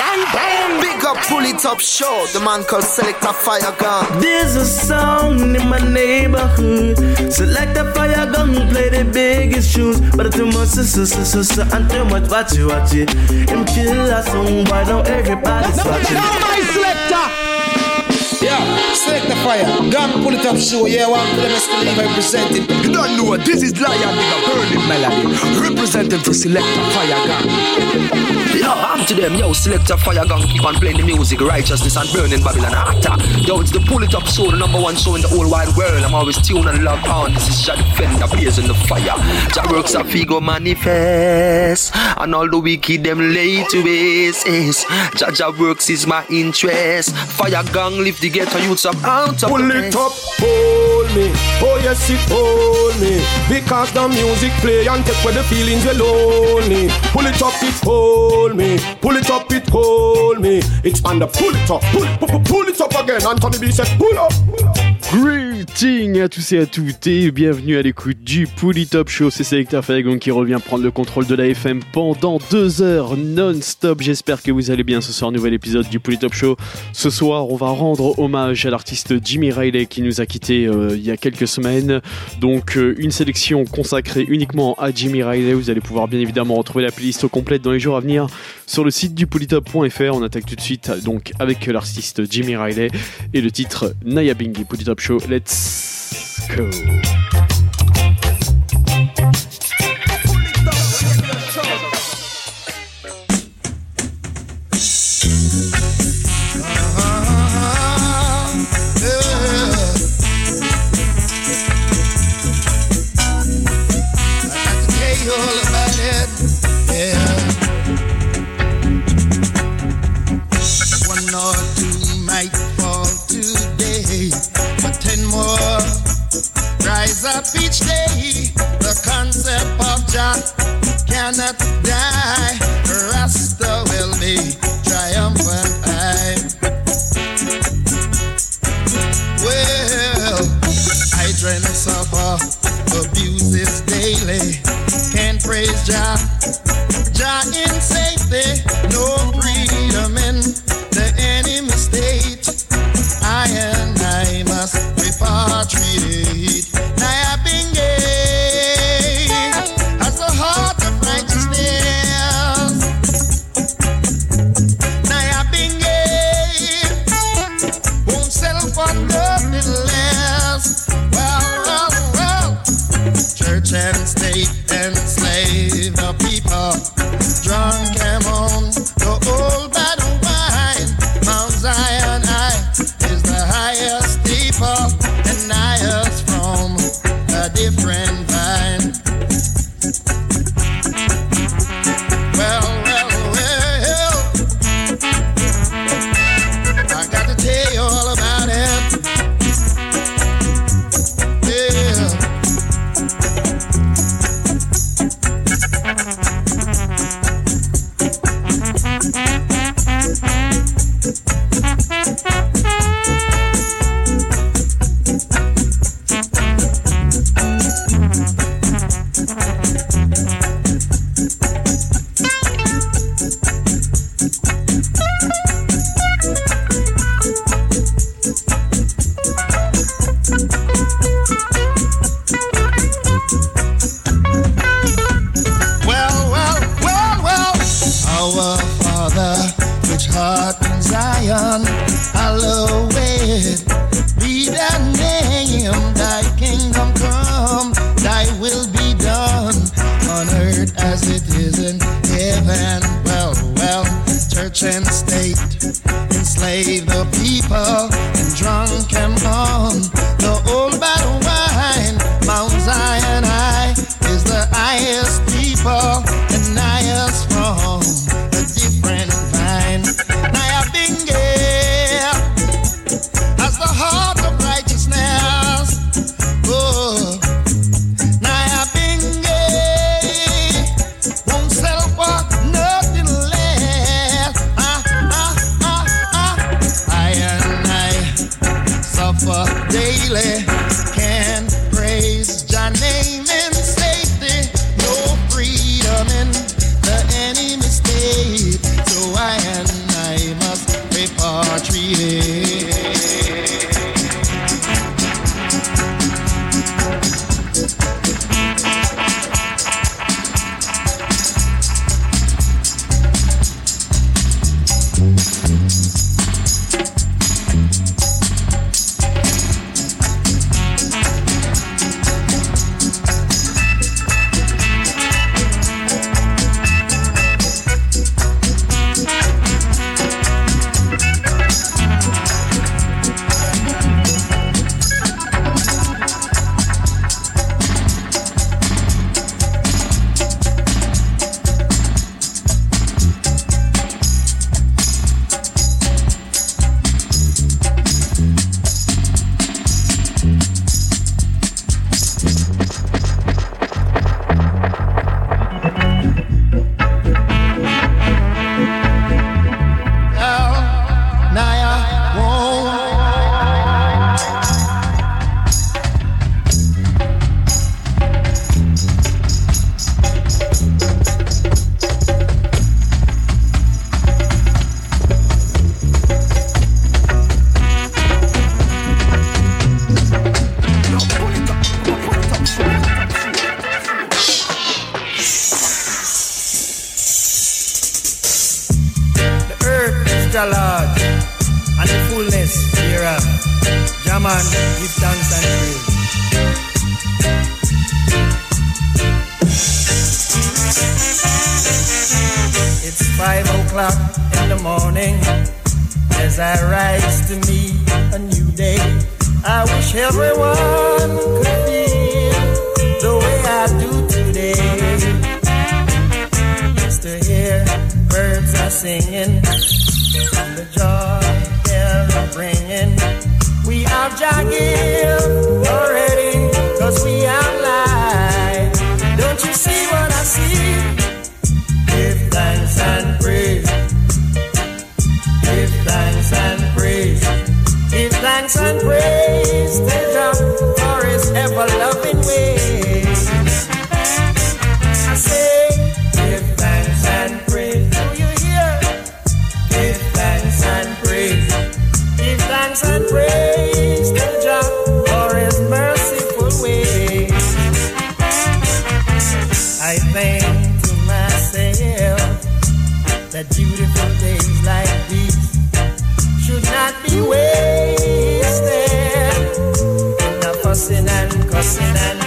Bang, bang. Big up, pull it up, show. The man called Selector Fire Gun. There's a sound in my neighborhood. Select a fire gun, play the biggest tunes. But too much, so, so, so, so, and too much, watch it, watch it. Him kill a song, why don't everybody's watching? Now my selector. Yeah, select the fire. Gun pull it up show. Yeah, one for them still representing. You don't know what this is Lion with a burning melody. Representing for Selector Fire Gang. Yo, I'm to them, yo, Selector Fire Gang. Keep on playing the music, righteousness and burning Babylon ah, actor. Yo, it's the pull it up show, the number one show in the whole wide world. I'm always tuned and locked on. This is Jah Defender, blazing the fire. Jah works a figo manifest. And all the wicked them lay to waste. Jah Jah works is my interest. Fire Gang lift the ghetto youths up out of Pull the it up, hold me. Oh yes, it hold me. Because the music play and take where the feelings are lonely. Pull it up, it hold me. Pull it up, it hold me. It's under pull it up, pull, pull, pull it up again. Anthony B said pull up. Pull up. Greeting à tous et à toutes et bienvenue à l'écoute du Pouli Top Show. C'est Selector Fagon qui revient prendre le contrôle de la FM pendant deux heures non-stop. J'espère que vous allez bien ce soir. Nouvel épisode du Pouli Top Show. Ce soir, on va rendre hommage à l'artiste Jimmy Riley qui nous a quitté euh, il y a quelques semaines. Donc, euh, une sélection consacrée uniquement à Jimmy Riley. Vous allez pouvoir bien évidemment retrouver la playlist complète dans les jours à venir sur le site du polytop.fr. On attaque tout de suite donc avec l'artiste Jimmy Riley et le titre Naya Bingi Polytop Show. Let's go. Rise up each day. The concept of Jah cannot die. Rasta will be triumphant. I well, I to suffer abuses daily. Can't praise Jah, Jah in safety, no that beautiful days like these should not be wasted. Now fussing and cussing and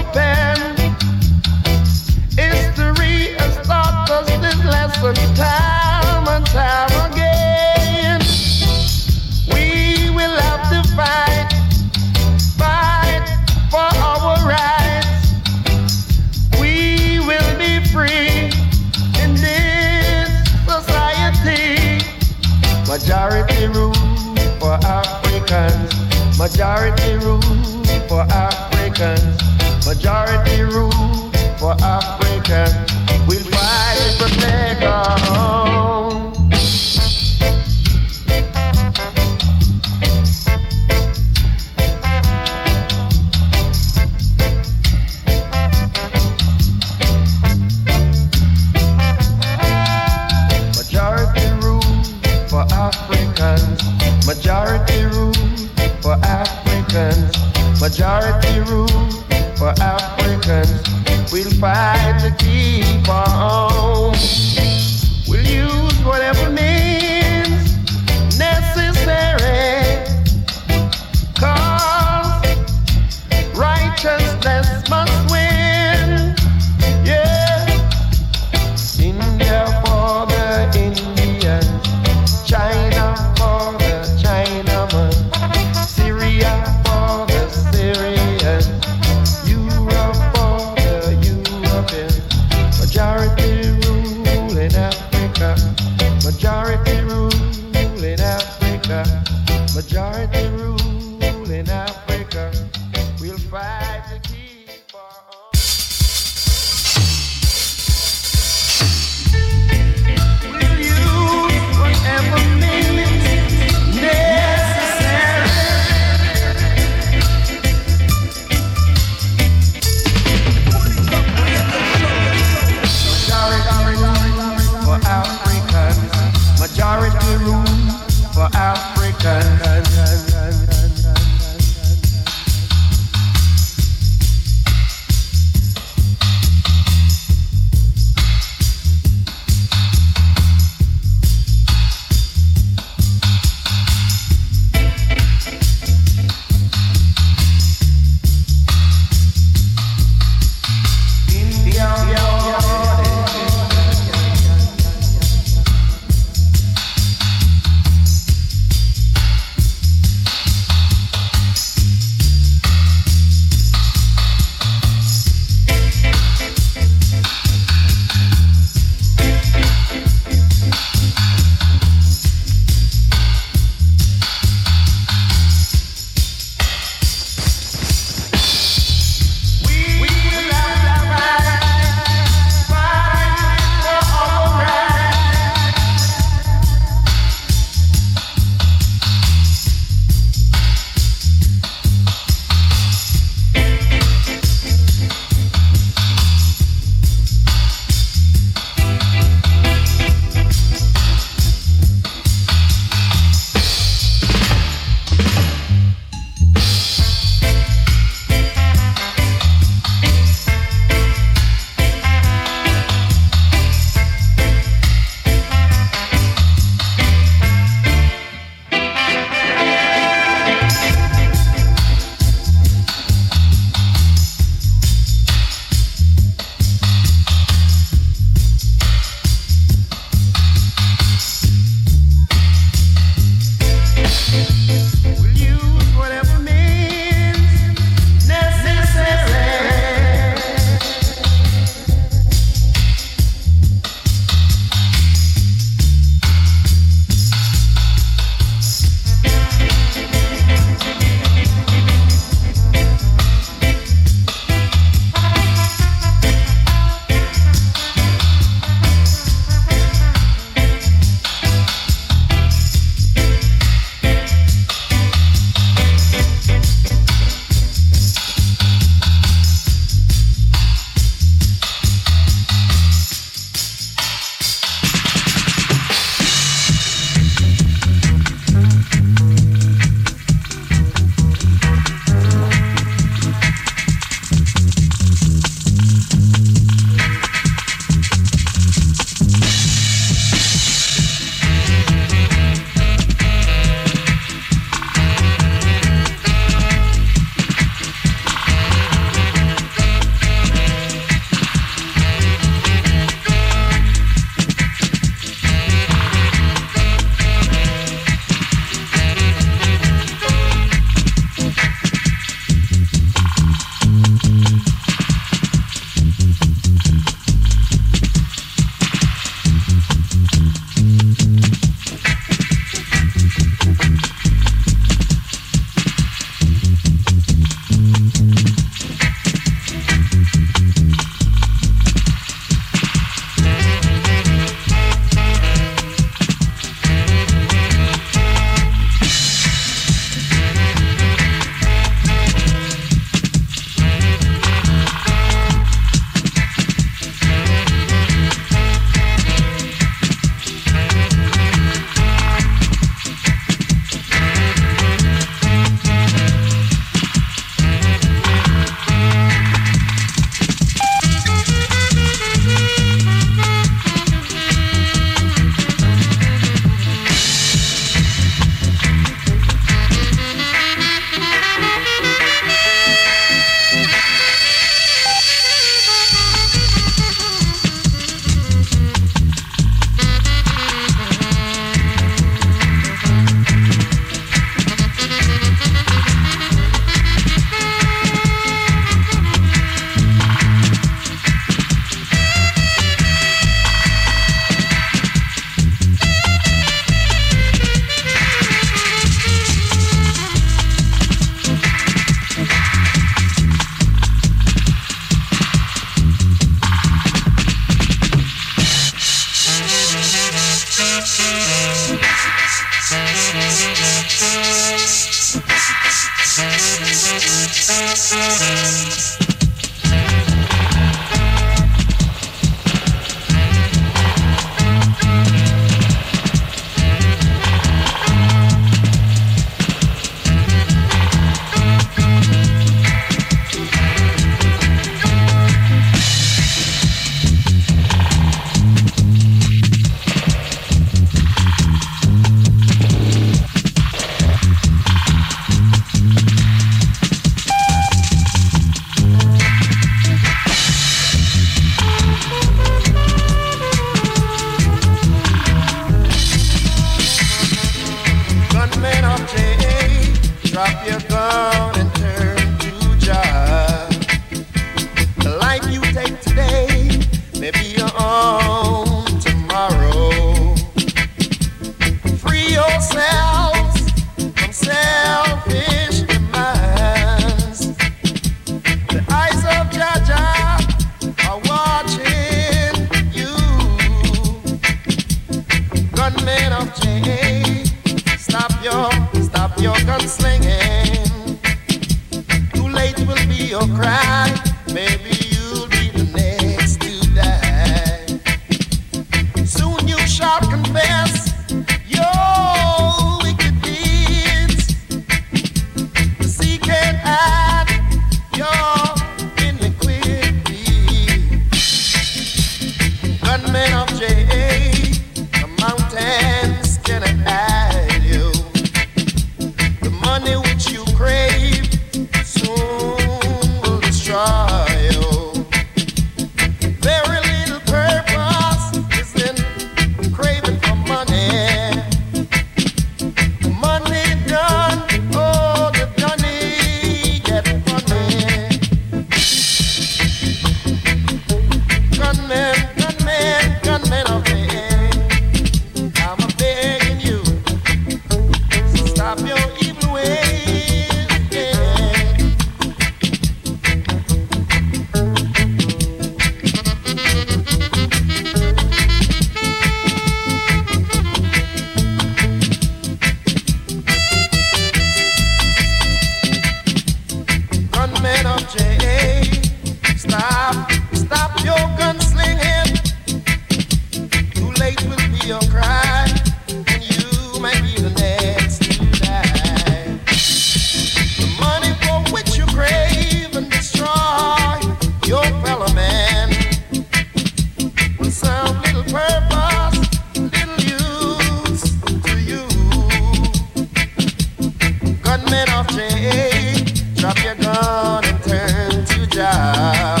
men of change. Drop your gun and turn to job.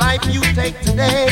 Life you take today.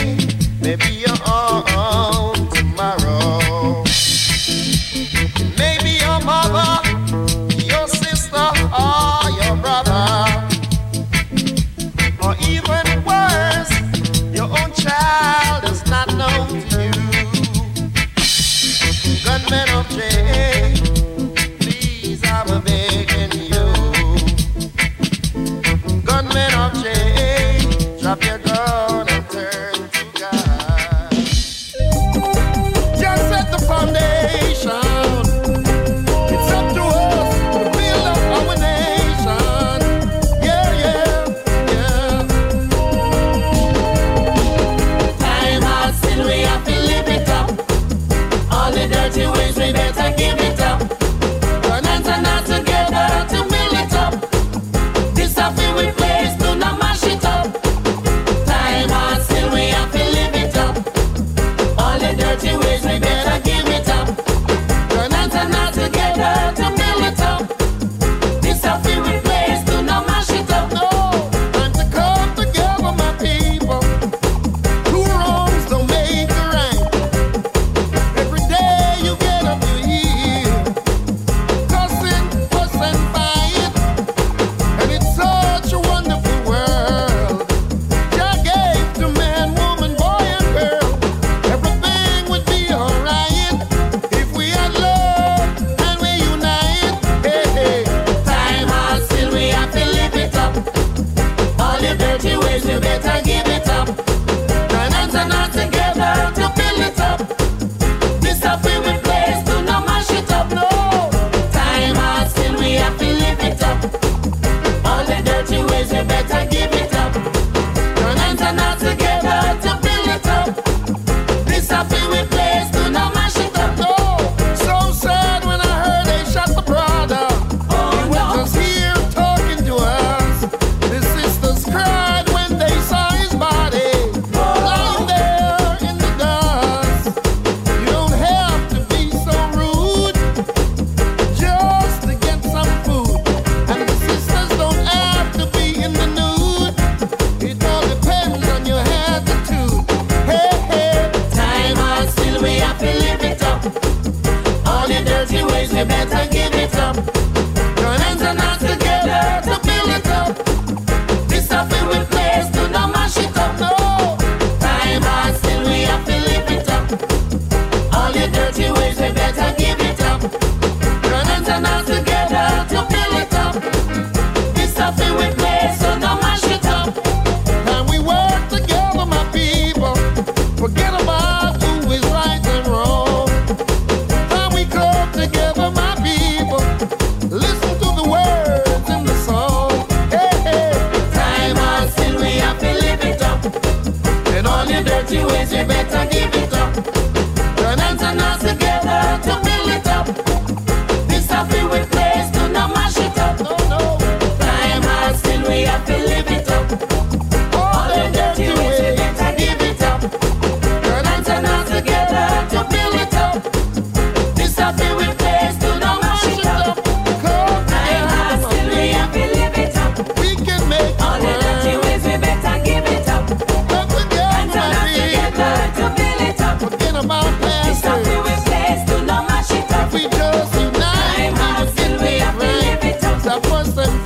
Than you ever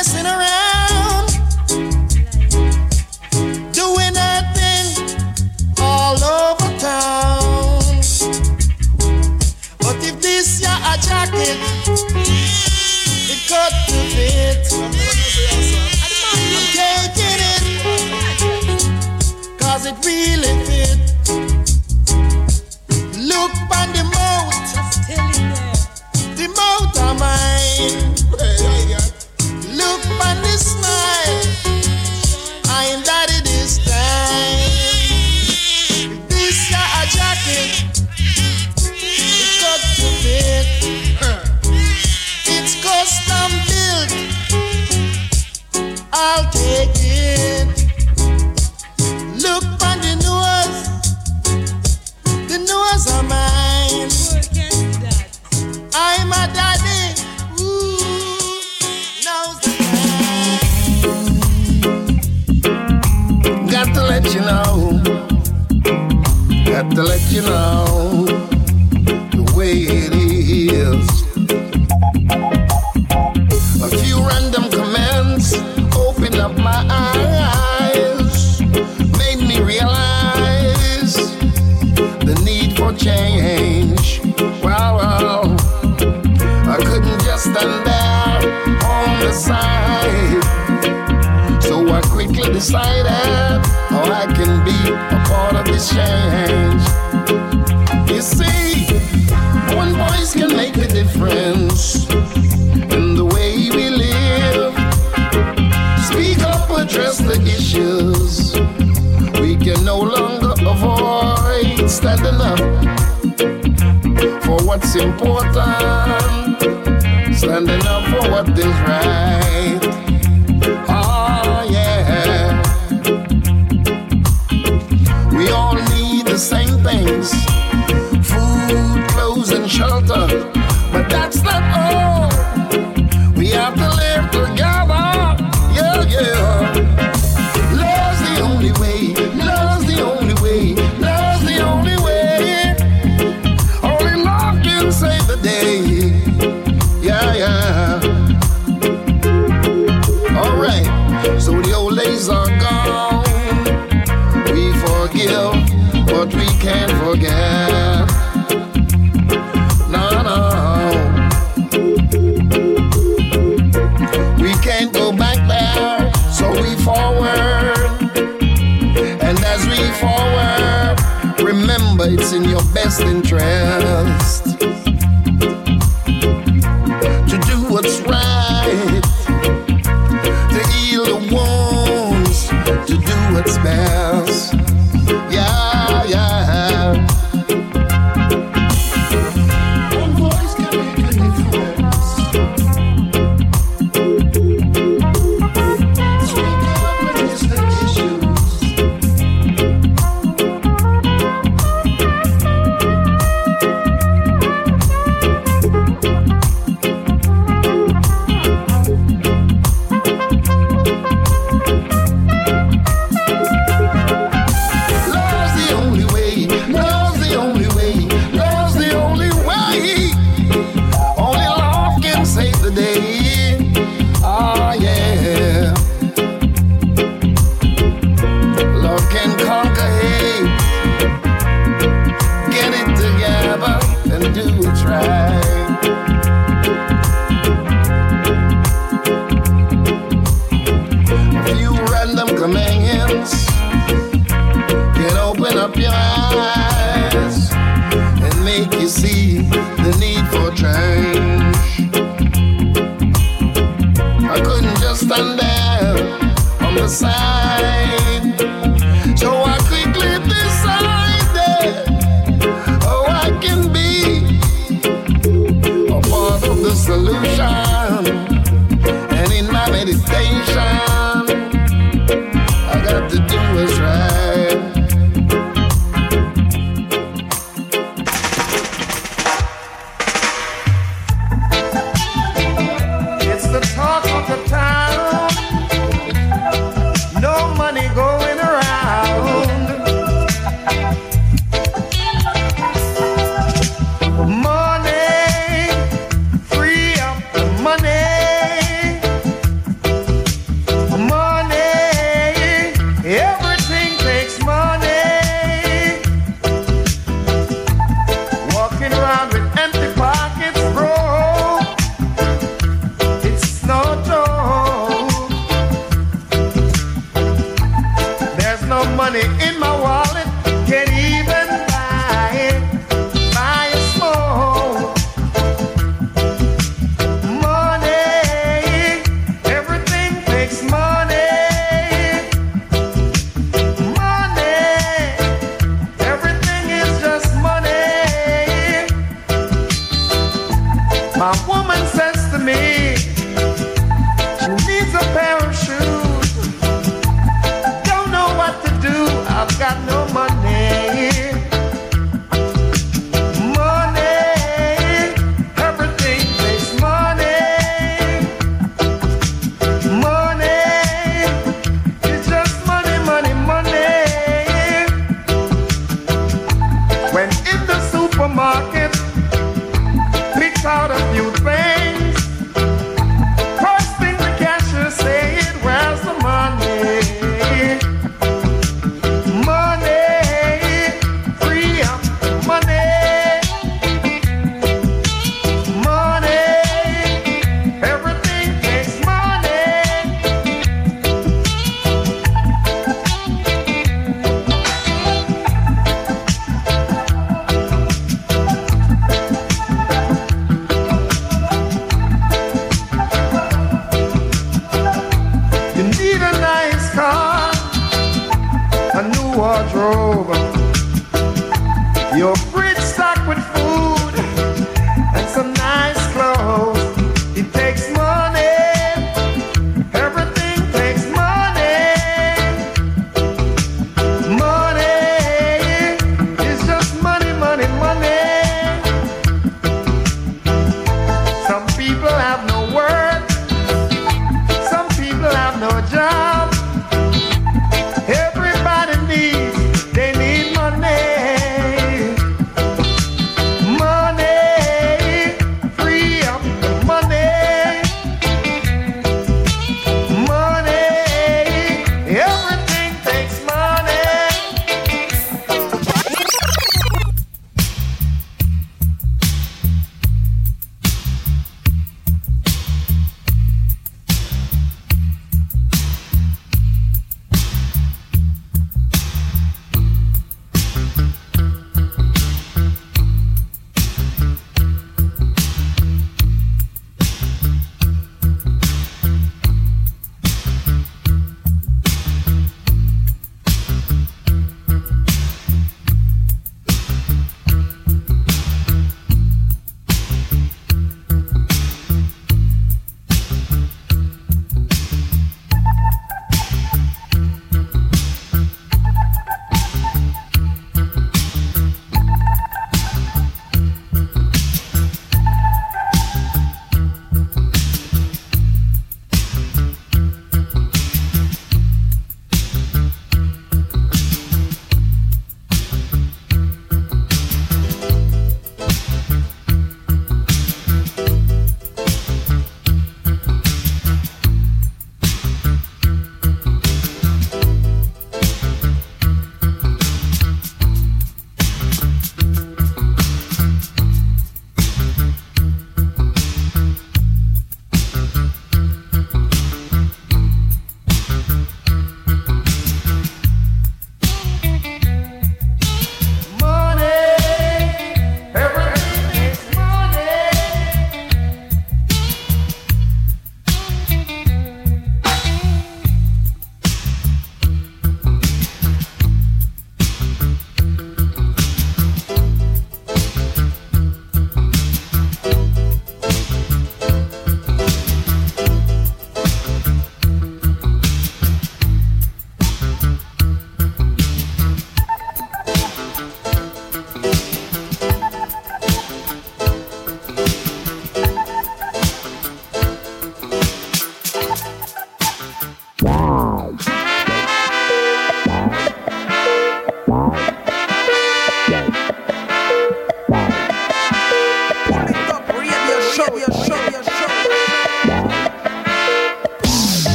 messing around, doing that thing all over town. But if this ya a jacket, it cut to fit. I'm taking it, cause it really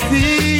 no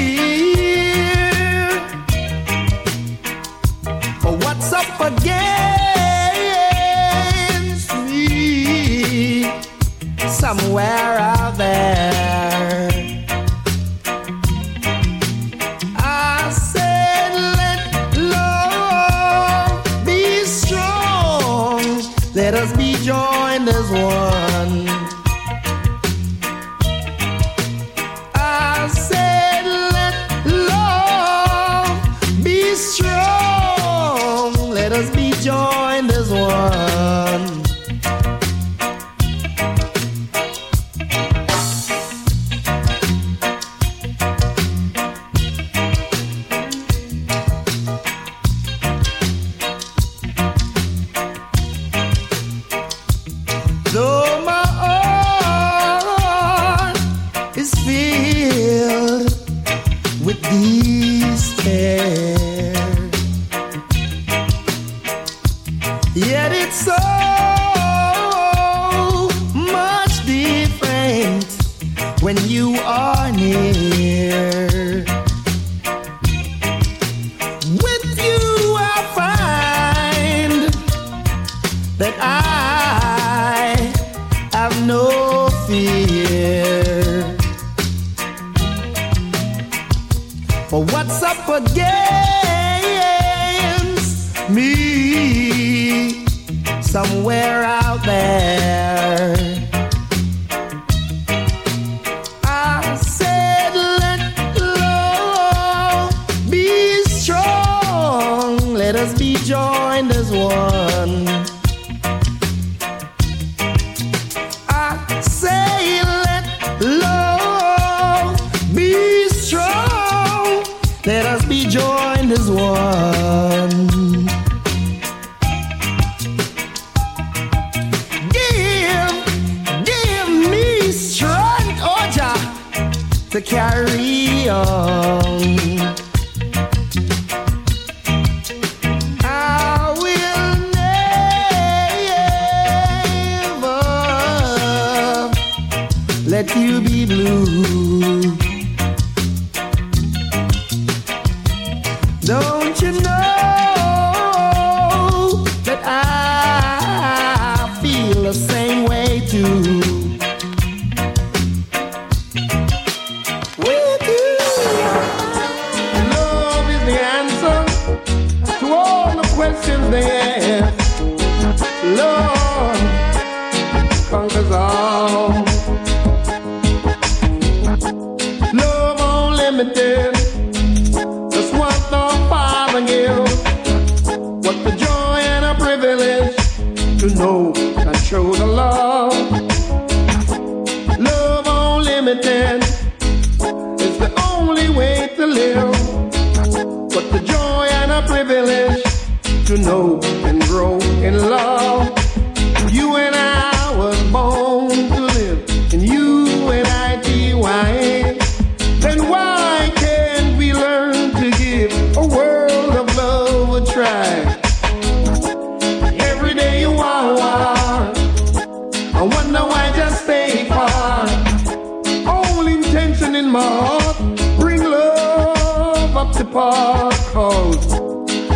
in my heart. Bring love up to par.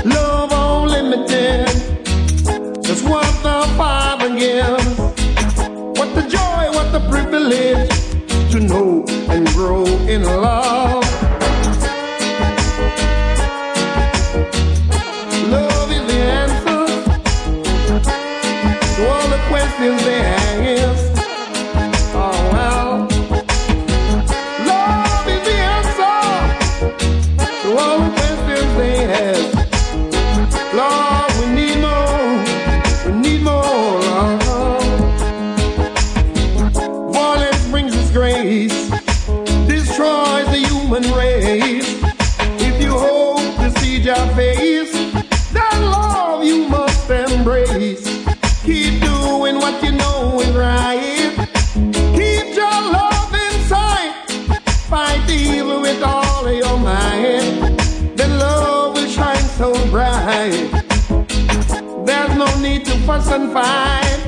Love unlimited. Just what the Father gives. What the joy, what the privilege to know and grow in love. and fine.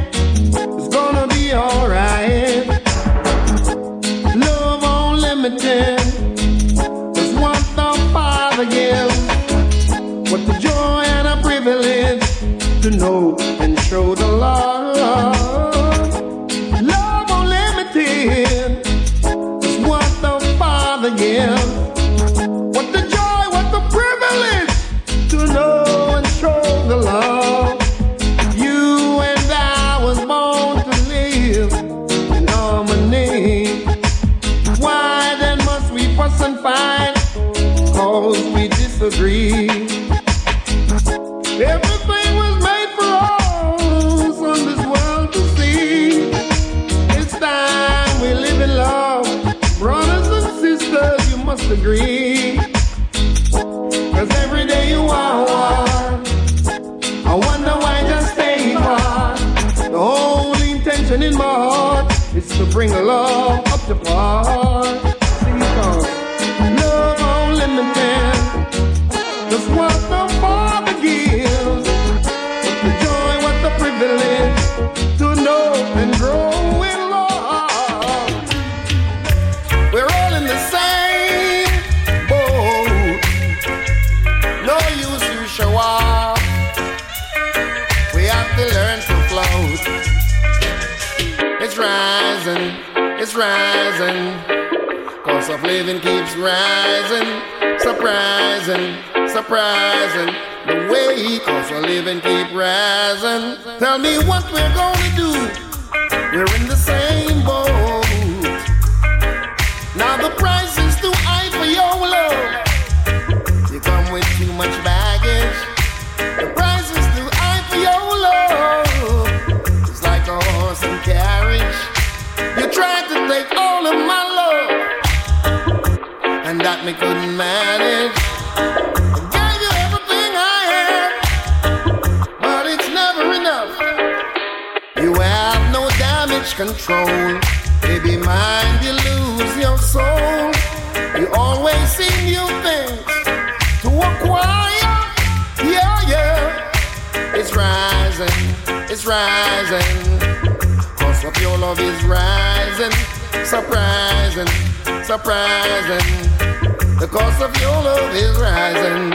surprising. The cost of your love is rising.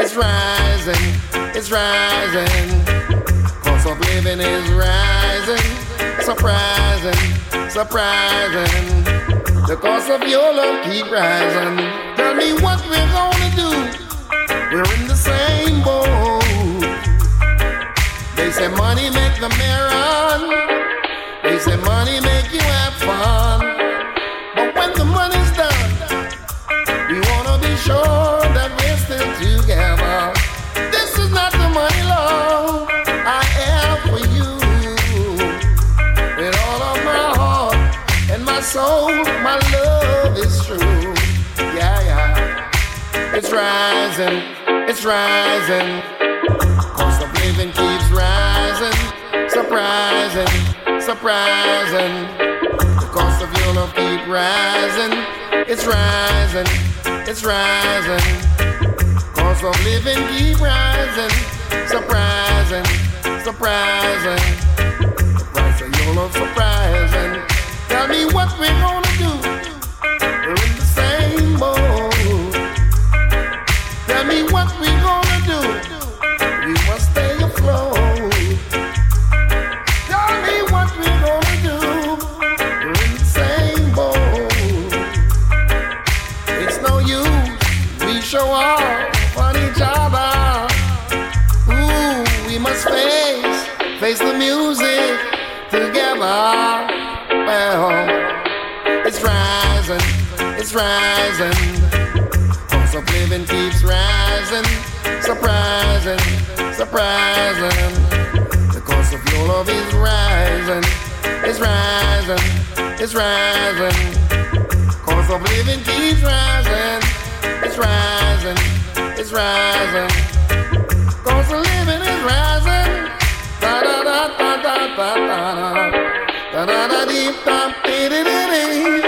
It's rising. It's rising. Cost of living is rising. Surprising. Surprising. The cost of your love keep rising. Tell me what we're gonna do. We're in the same boat. They say money make the man. They say money make rising, it's rising. Cost of living keeps rising, surprising, surprising. The cost of your love keep rising, it's rising, it's rising. Cost of living keep rising, surprising, surprising. The price of your love surprising. Tell me what we're gonna rising, surprising, surprising. The cost of your love is rising, it's rising, it's rising. Cost of living keeps rising, it's rising, it's rising. Cost of living is rising. Da da da da da da da da da da dee da dee dee dee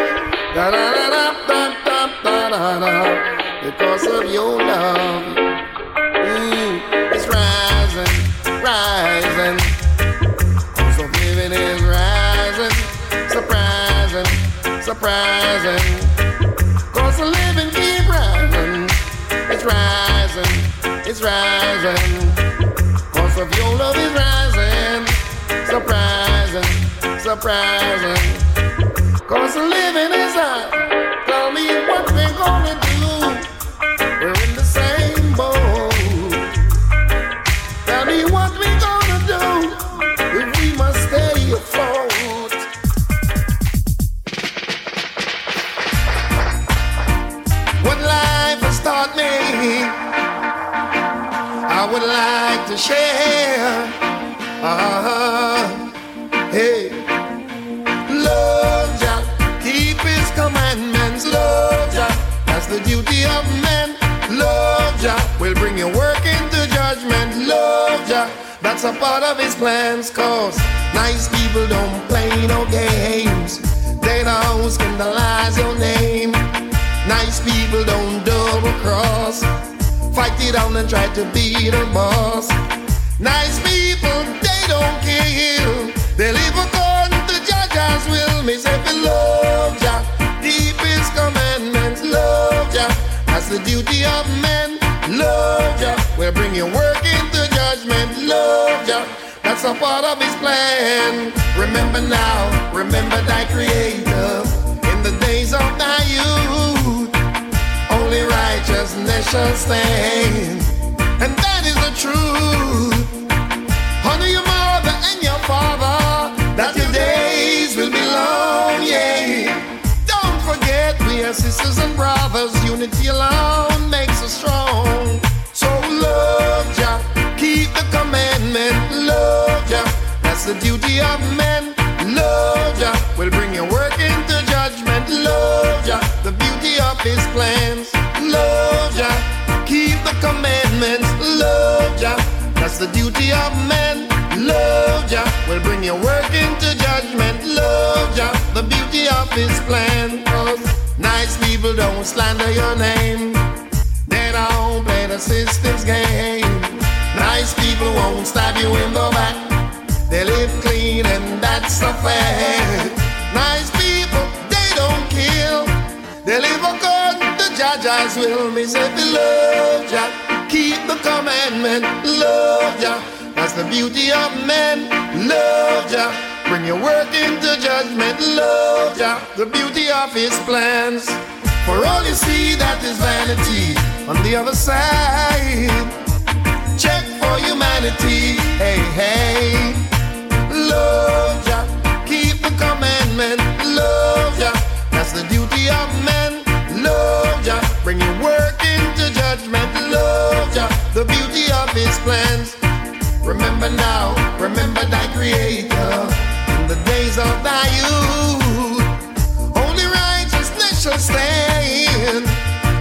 da da da da da da da da. Because of your love, ooh, it's rising, rising. Cost of living is rising, surprising, surprising. Cost of living keep rising, it's rising, it's rising. Cost of your love is rising, surprising, surprising. Cost of living is high. Tell me what we're gonna do. To share. Uh, hey, love Jah, keep His commandments. Love Jah, that's the duty of man. Love Jah will bring your work into judgment. Love Jah, that's a part of His plans. Cause nice people don't play no games. They don't scandalize your name. Nice people don't double cross. Fight it out and try to be the boss. Nice people, they don't kill. They live according to Judge's will. Me say, love Jah, keep His commandments. Love Jah, that's the duty of men. Love Jah, will bring your work into judgment. Love Jah, that's a part of His plan. Remember now, remember thy Creator in the days of thy youth. Only righteousness shall stand, and that is the truth. Honor your mother and your father, that your days will be long, yeah. Don't forget we are sisters and brothers, unity alone makes us strong. So love Jah, keep the commandment, love Jah, that's the duty of men. Love Jah will bring your work into judgment. Love Jah, the beauty of His plans. Love Jah, keep the commandments. Love Jah, that's the duty of men. Love Jah will bring your work into judgment. Love Jah, the beauty of His plan. 'Cause nice people don't slander your name. They don't play the system's game. Nice people won't stab you in the back. They live clean and that's a fact. Judge's will. Me say, you love Jah, keep the commandment. Love ya. that's the beauty of men. Love ya. bring your work into judgment. Love ya. the beauty of His plans. For all you see, that is vanity. On the other side, check for humanity. Hey, hey. Love Jah, keep the commandment. Love Jah, that's the duty of men. Love Jah, the beauty of His plans. Remember now, remember thy Creator in the days of thy youth. Only righteousness shall stand,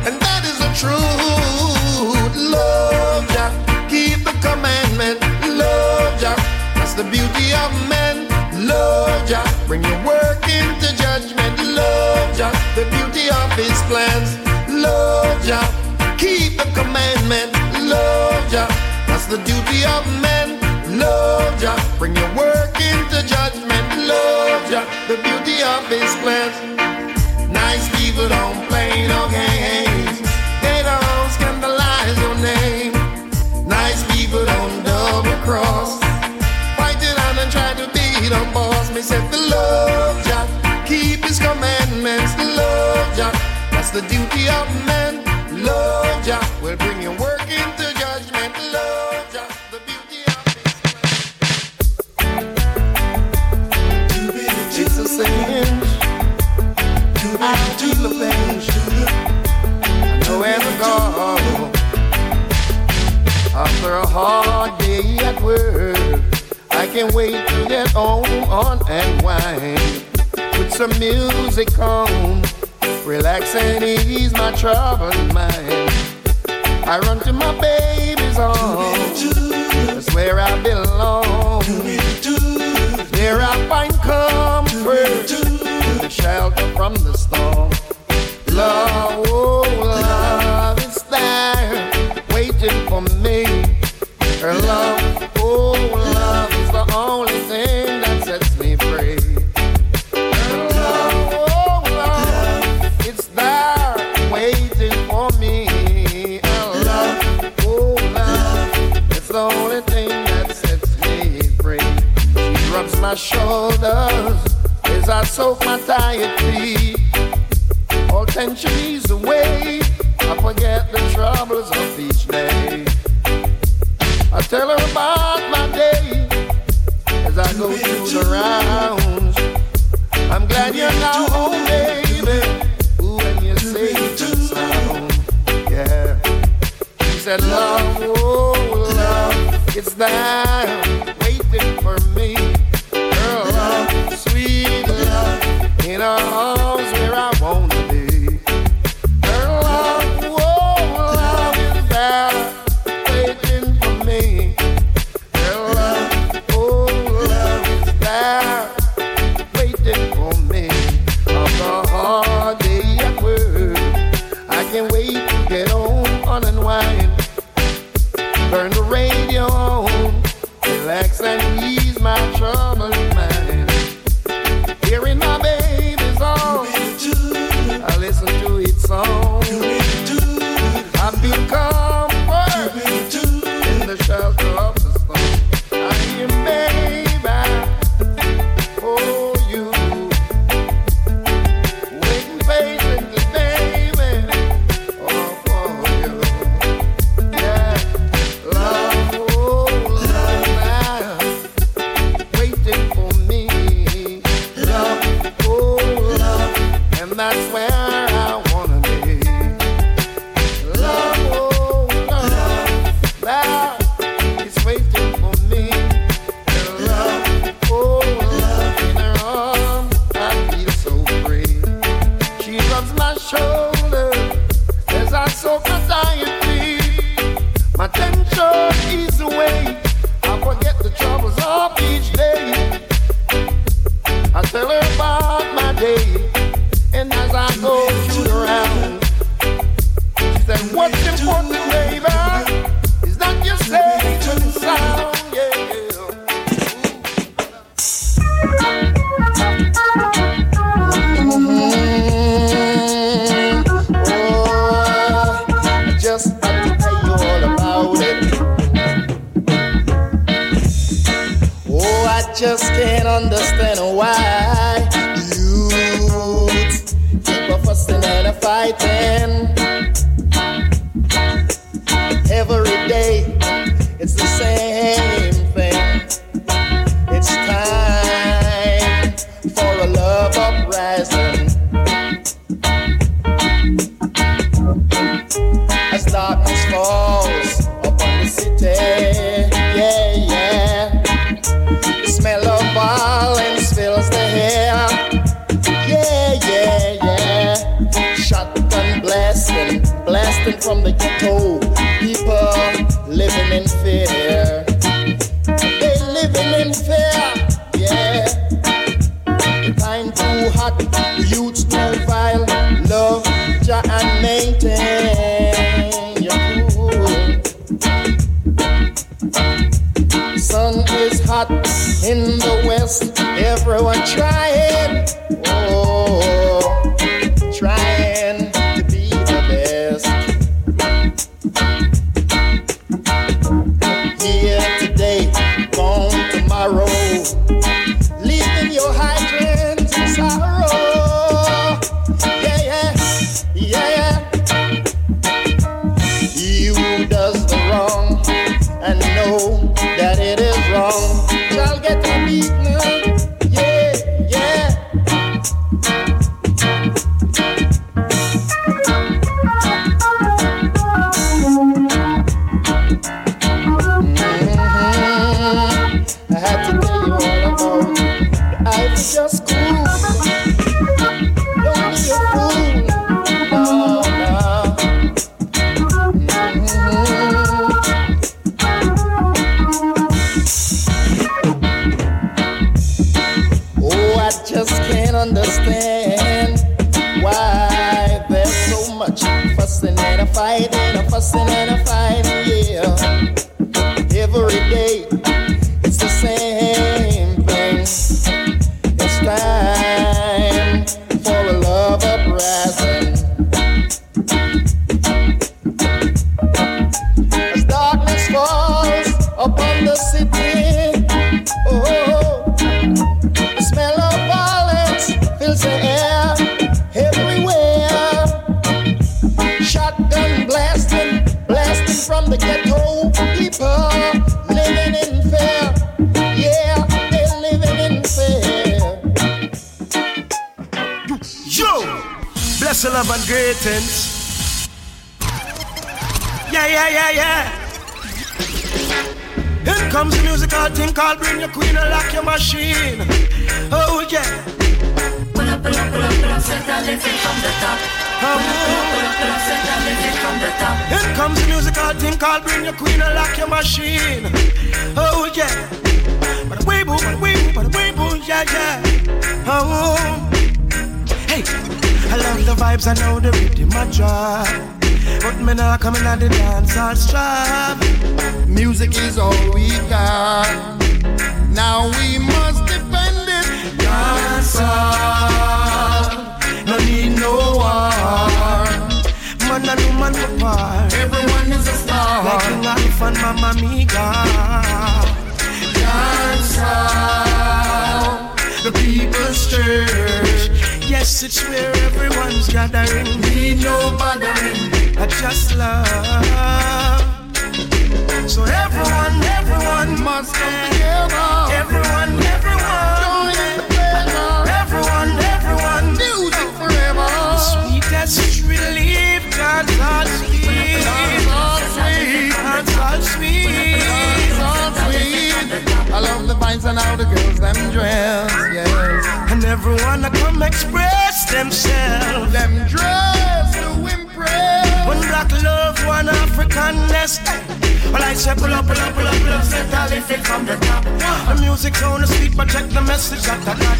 and that is the truth. Love Jah, keep the commandment. Love Jah, that's the beauty of men. Love Jah, bring your work into judgment. Love Jah, the beauty of His plans. Love keep the commandment. Love Jah, that's the duty of men. Love Jah, bring your work into judgment. Love Jah, the beauty of His plans. Nice people don't play no games. They don't scandalize your name. Nice people don't double cross. Fight it out and try to be the boss. Me say the love Jah, keep His commandments. Love Jah, that's the duty of men. After a hard day at work, I can wait to get home on and wine. Put some music on, relax and ease my troubled mind. I run to my baby's arms, that's where I belong. There I find comfort, the shelter from the storm. Love, oh love is there, waiting for me. Her love, oh love is the only thing that sets me free. Her love, oh love, it's there waiting for me. Her love, oh love, it's the only thing that sets me free. She rubs my shoulders as I soak my tired feet. All tension away. I forget the troubles of each day. I tell her about my day as I go through the rounds. I'm glad you're now home, baby. Ooh, and you say the sound. Yeah. She said, Love, oh, love, it's there waiting for me. Girl, love, sweet love, in her arms called Bring Your Queen and Lock Your Machine. Oh, yeah. But way boo, but way boo, but way boo, yeah, yeah. Oh, hey. I love the vibes, I know the rhythm, I drive. But me not coming at the dance, I'll strive. Music is all we got. Now we must defend it. Dance no need no war. Man and woman apart. Everyone is a star. Like King Alpha and Mama Miga. Dance the people's church. Yes, it's where everyone's gathering. Need no bothering. I just love. So everyone, everyone must come together. Everyone, everyone. Join love and how the girls them dress, yes. And everyone that come express themselves. Them dress to impress. One black love, one African nest. Well, I say pull up, pull up, pull up, pull up, set a lift it from the top. The music sound is sweet, but check the message that I got.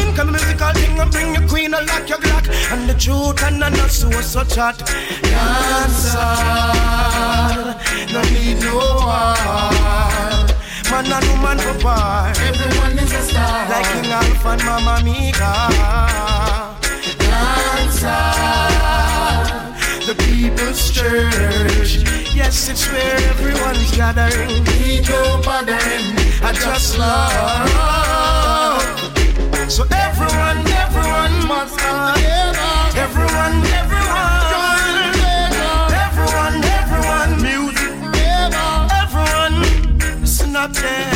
In come the musical thing and bring your queen and lock your glock. And the truth and the not so so chat. Dancer, no need no war. Man and woman for par. Everyone is a star. Like King Alpha and Mama Miga. Dancer, the people's church. Yes, it's where everyone's gathering. Need no bothering. I just love. So everyone, everyone must come. Everyone, everyone. There.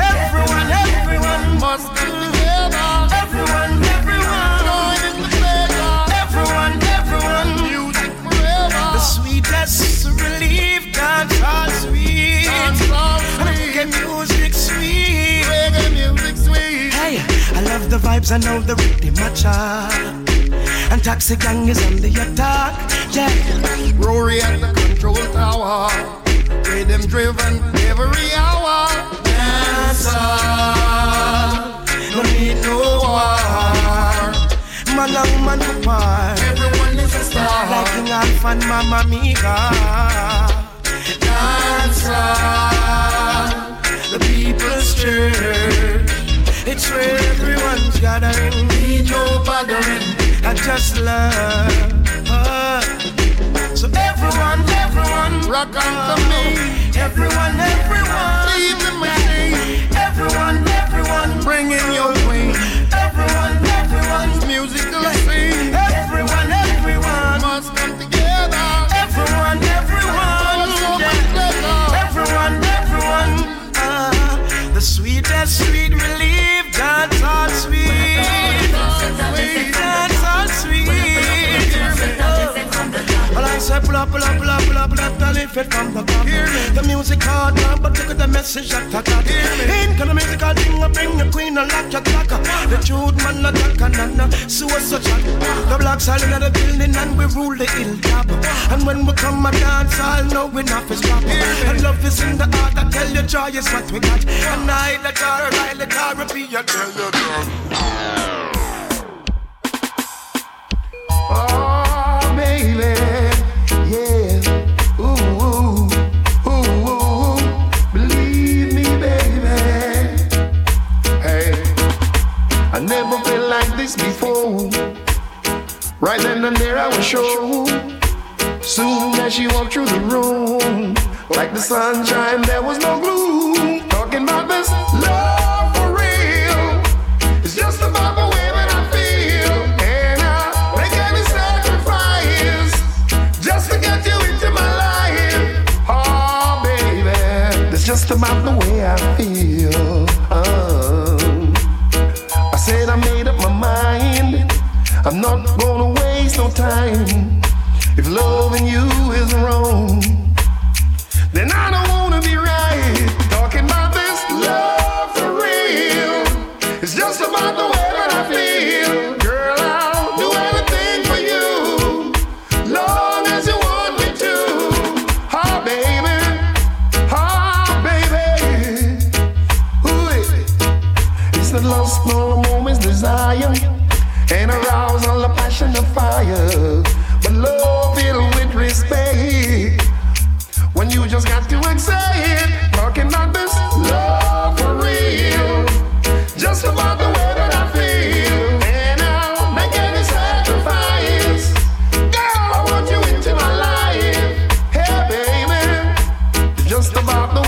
Everyone, everyone must come together. Everyone, everyone. Join in the pleasure. Everyone, everyone. Music forever. The sweetest relief, dance all sweet. Dance all sweet. Reggae music sweet. Reggae music sweet. Hey, I love the vibes, I know the rhythm, my child. And Taxi Gang is on the attack, yeah. Rory at the control tower. Rhythm driven every hour. Dancer, no need no war. Man and woman apart. Everyone is a star. Like King Alpha and Mama Miga. Dancer, the people's church. It's where everyone's gathering. Need no bothering. I just love. So everyone, everyone, Rock on to me. everyone, everyone, Leave the machine. everyone, everyone, Bring in your queen. everyone, everyone, Musical scene. everyone, everyone, Must come together. everyone, everyone, So much pleasure. everyone, everyone. Ah, the sweetest sweet relief, that's all sweet, say pull up, pull up, pull up, pull up, pull up, the lift it from the top. The music hard now, but look at the message that I got. Ain't gonna musical thing, I bring the queen and lock your clock. The truth man, not talk and none, so such a The blacks all in the building and we rule the hilltop. And when we come and dance, I'll know enough is pop. And love is in the heart, I tell you joy is what we got. And I, the car, I, the car, repeat, I tell you Oh, baby. Right then and there I was sure. Soon as she walked through the room, like the sunshine, there was no gloom. Talking about this love for real. It's just about the way that I feel. And I'll make any sacrifice just to get you into my life. Oh, baby, it's just about the way I feel. Uh, I said I made up my mind. I'm not going time. If loving you is wrong, then I don't want. passion of fire, but love filled with respect. When you just got to accept, talking about this love for real, just about the way that I feel. And I'll make any sacrifice. Girl, I want you into my life. Hey, baby, just about the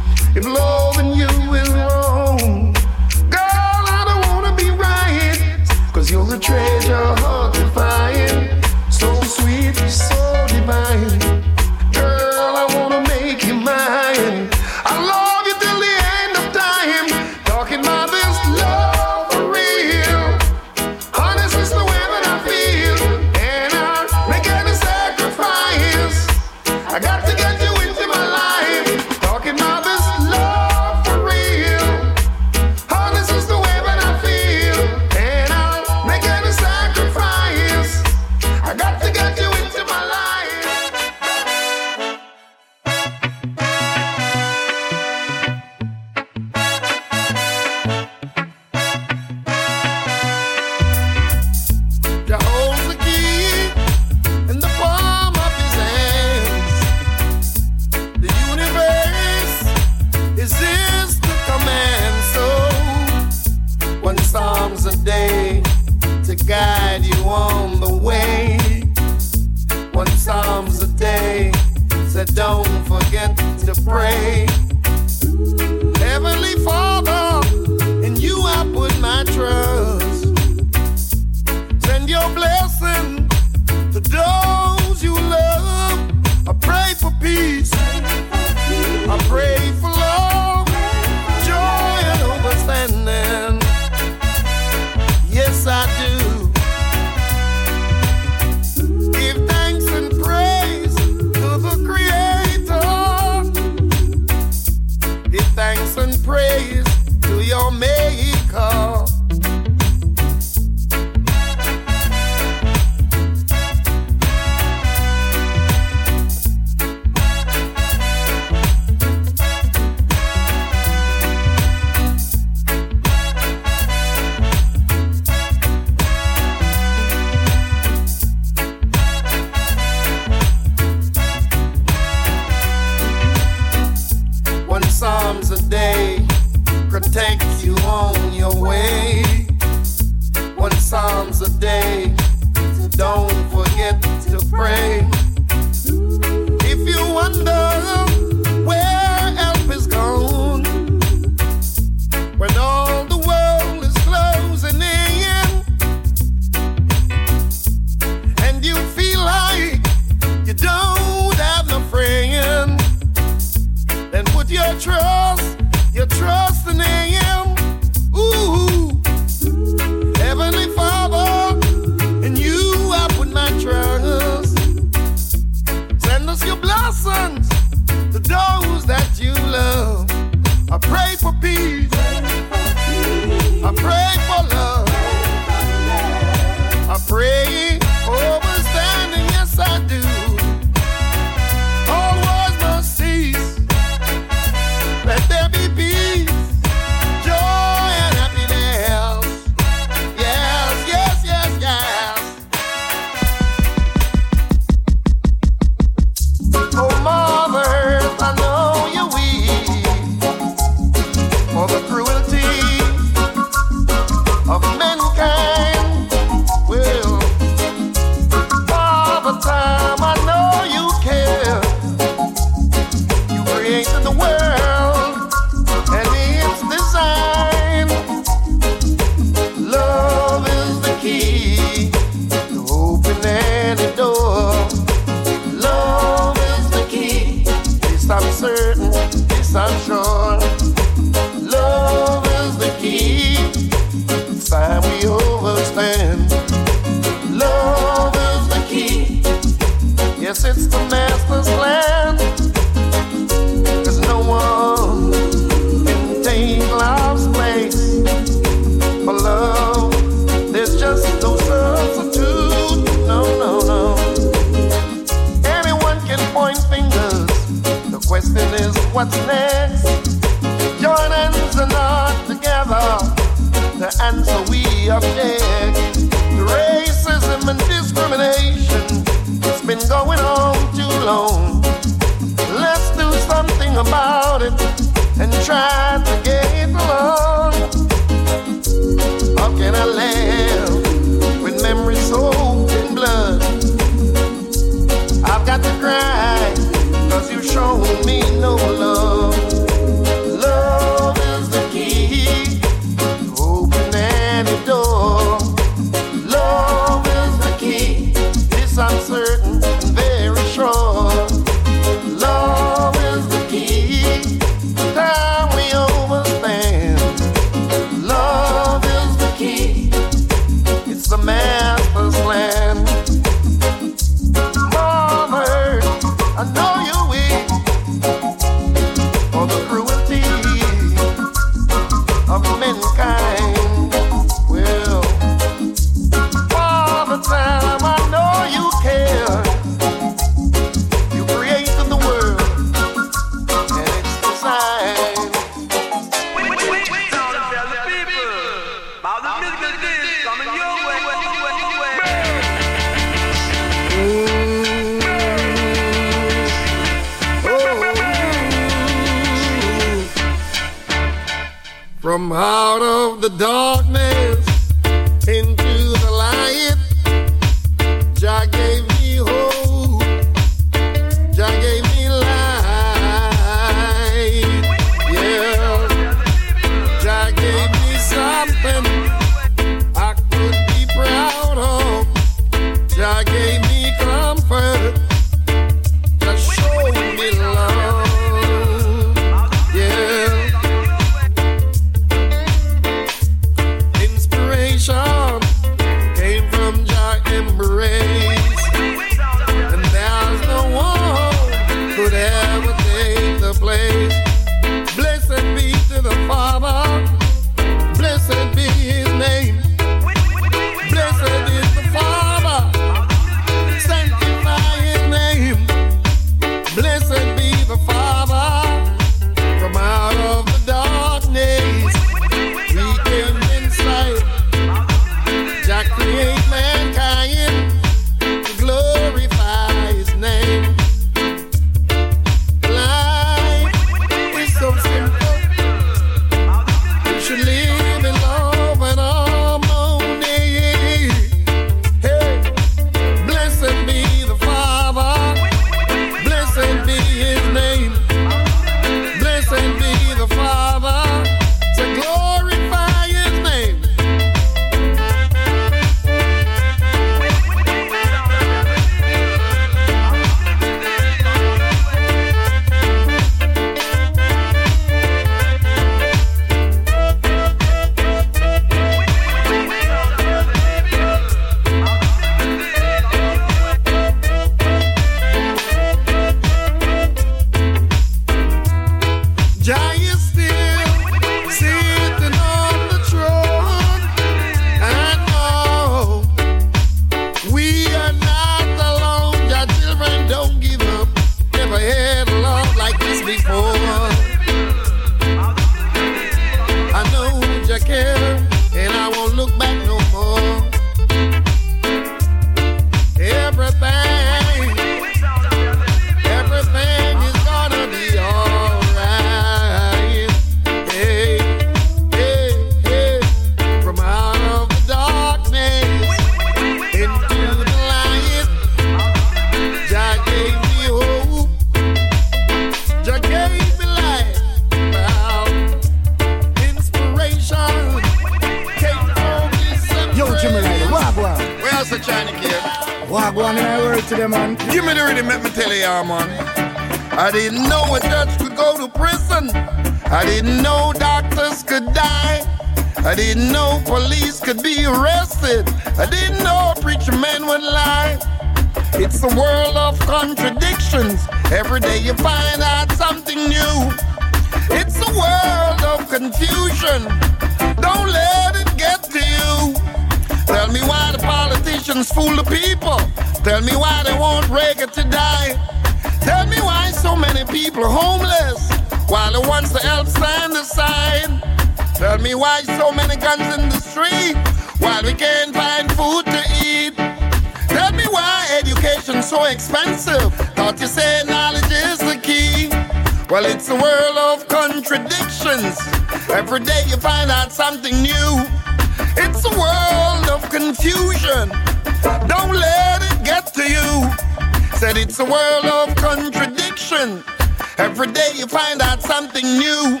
Every day you find out something new.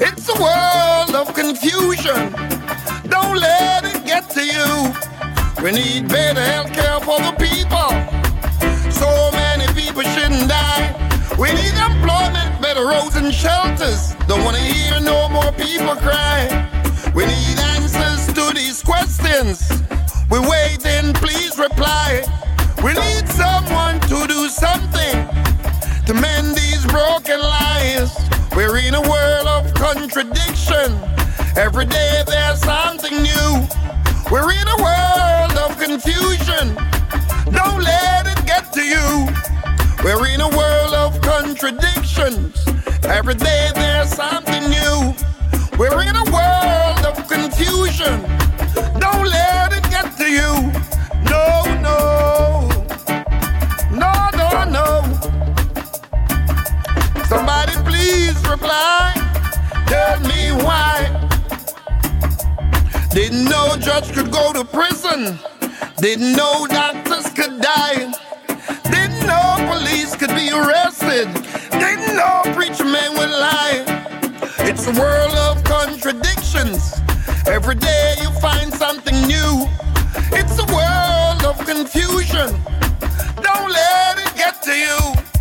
It's a world of confusion. Don't let it get to you. We need better health care for the people. So many people shouldn't die. We need employment, better roads and shelters. Don't wanna hear no more people cry. We need answers to these questions. We're waiting, please reply. We need someone to do something to mend these broken lives. We're in a world of contradiction. Every day there's something new. We're in a world of confusion. Don't let it get to you. We're in a world of contradictions. Every day there's something new. We're in a world of confusion. Don't let it get to you. No. No, reply. Tell me why. Didn't know judge could go to prison. Didn't know doctors could die. Didn't know police could be arrested. Didn't know preacher man would lie. It's a world of contradictions. Every day you find something new. It's a world of confusion. Don't let it get to you.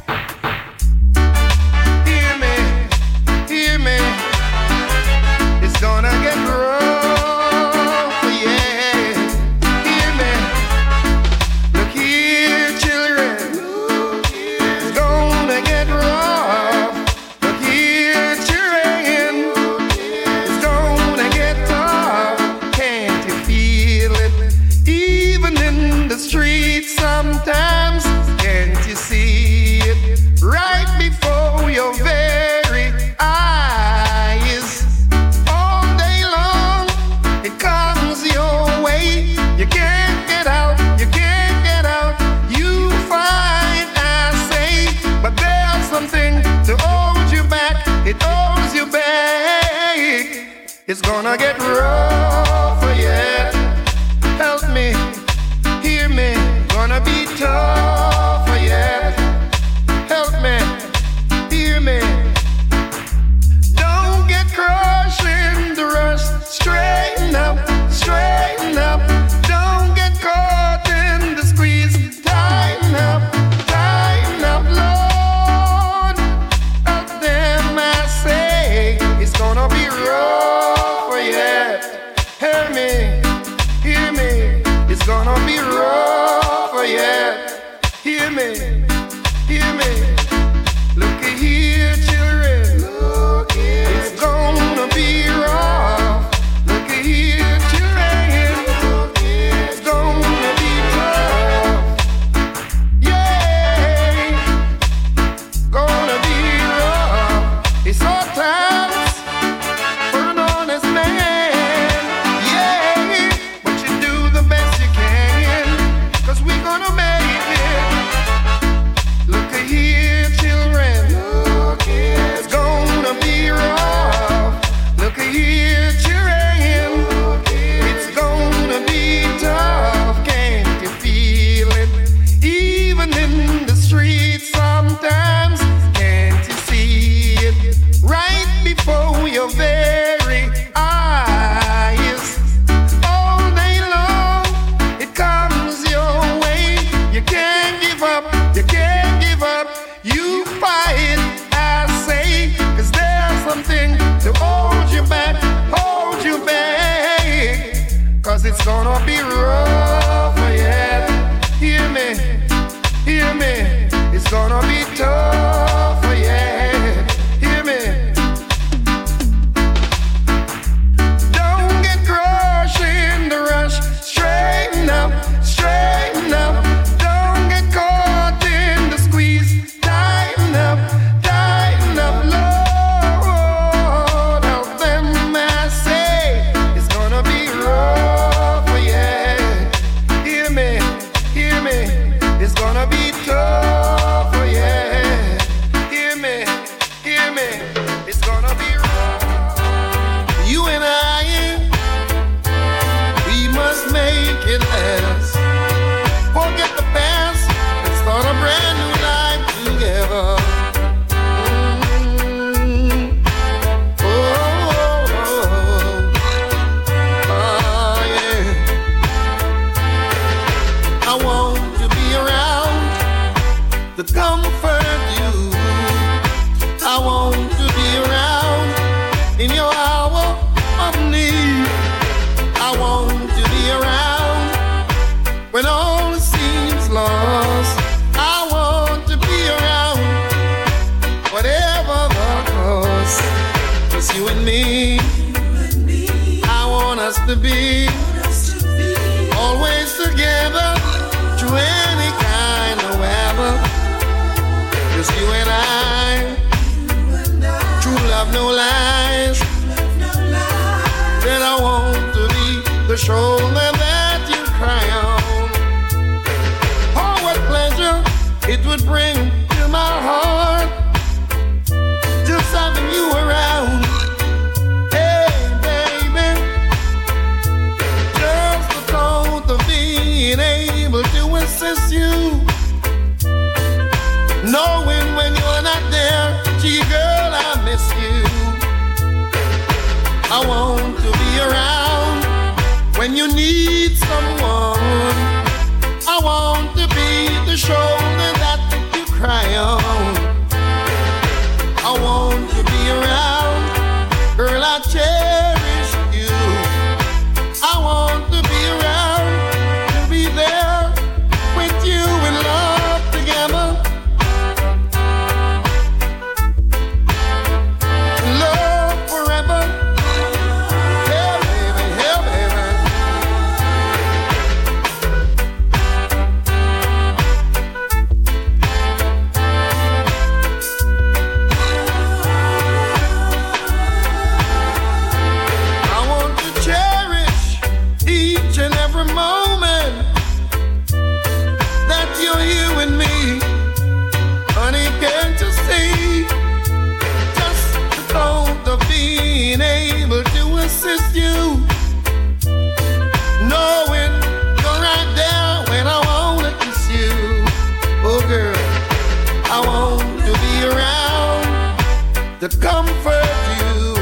To comfort you.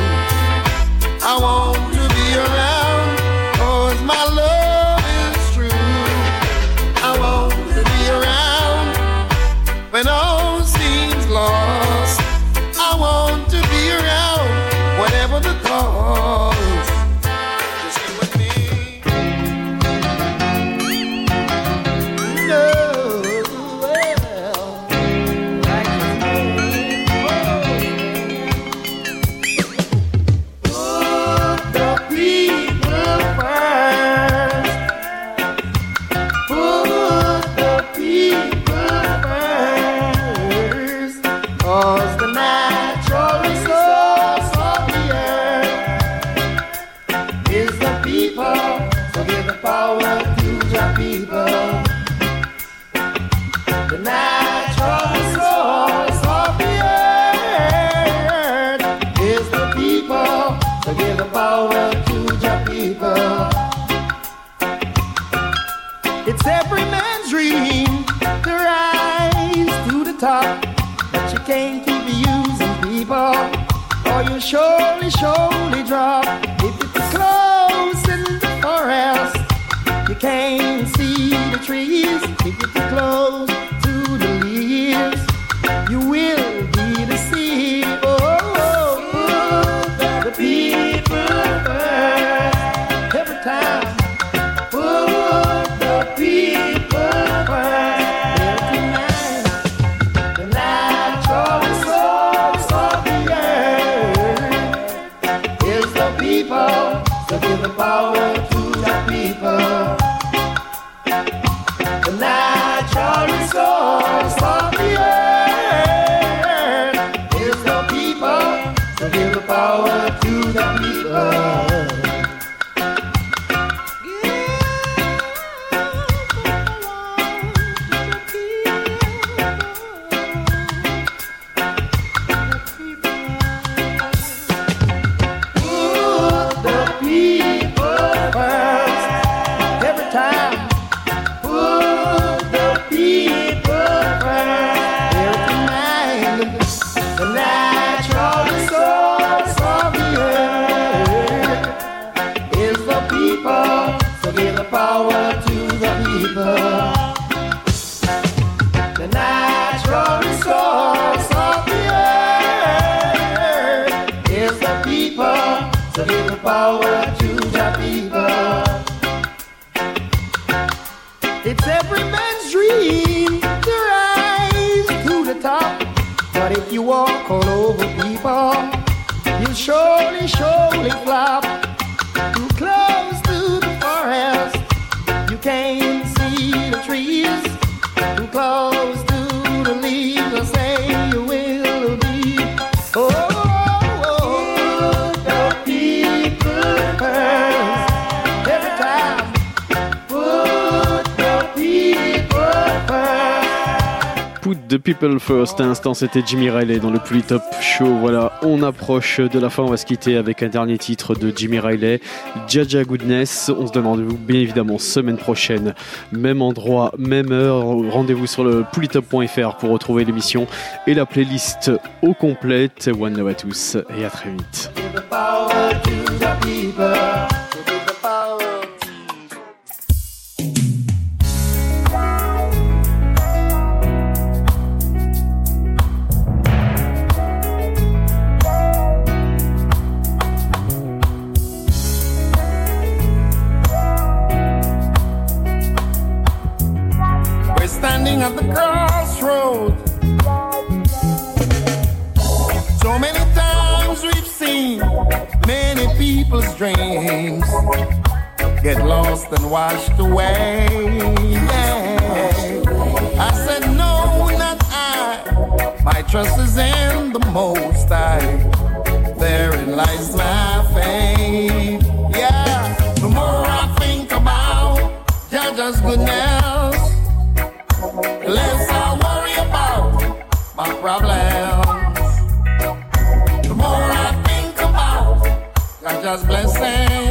I want C'était c'était Jimmy Riley dans le politop Show. Voilà, on approche de la fin. On va se quitter avec un dernier titre de Jimmy Riley, Jaja Goodness. On se donne rendez-vous bien évidemment semaine prochaine, même endroit, même heure. Rendez-vous sur le poulitop.fr pour retrouver l'émission et la playlist au complète. One love à tous et à très vite. get lost and washed away. Yeah. I said, No, not I. My trust is in the Most High. Therein lies my faith. Yeah. The more I think about Jah's goodness, less I worry about my problems. The more I think about Jah's blessings.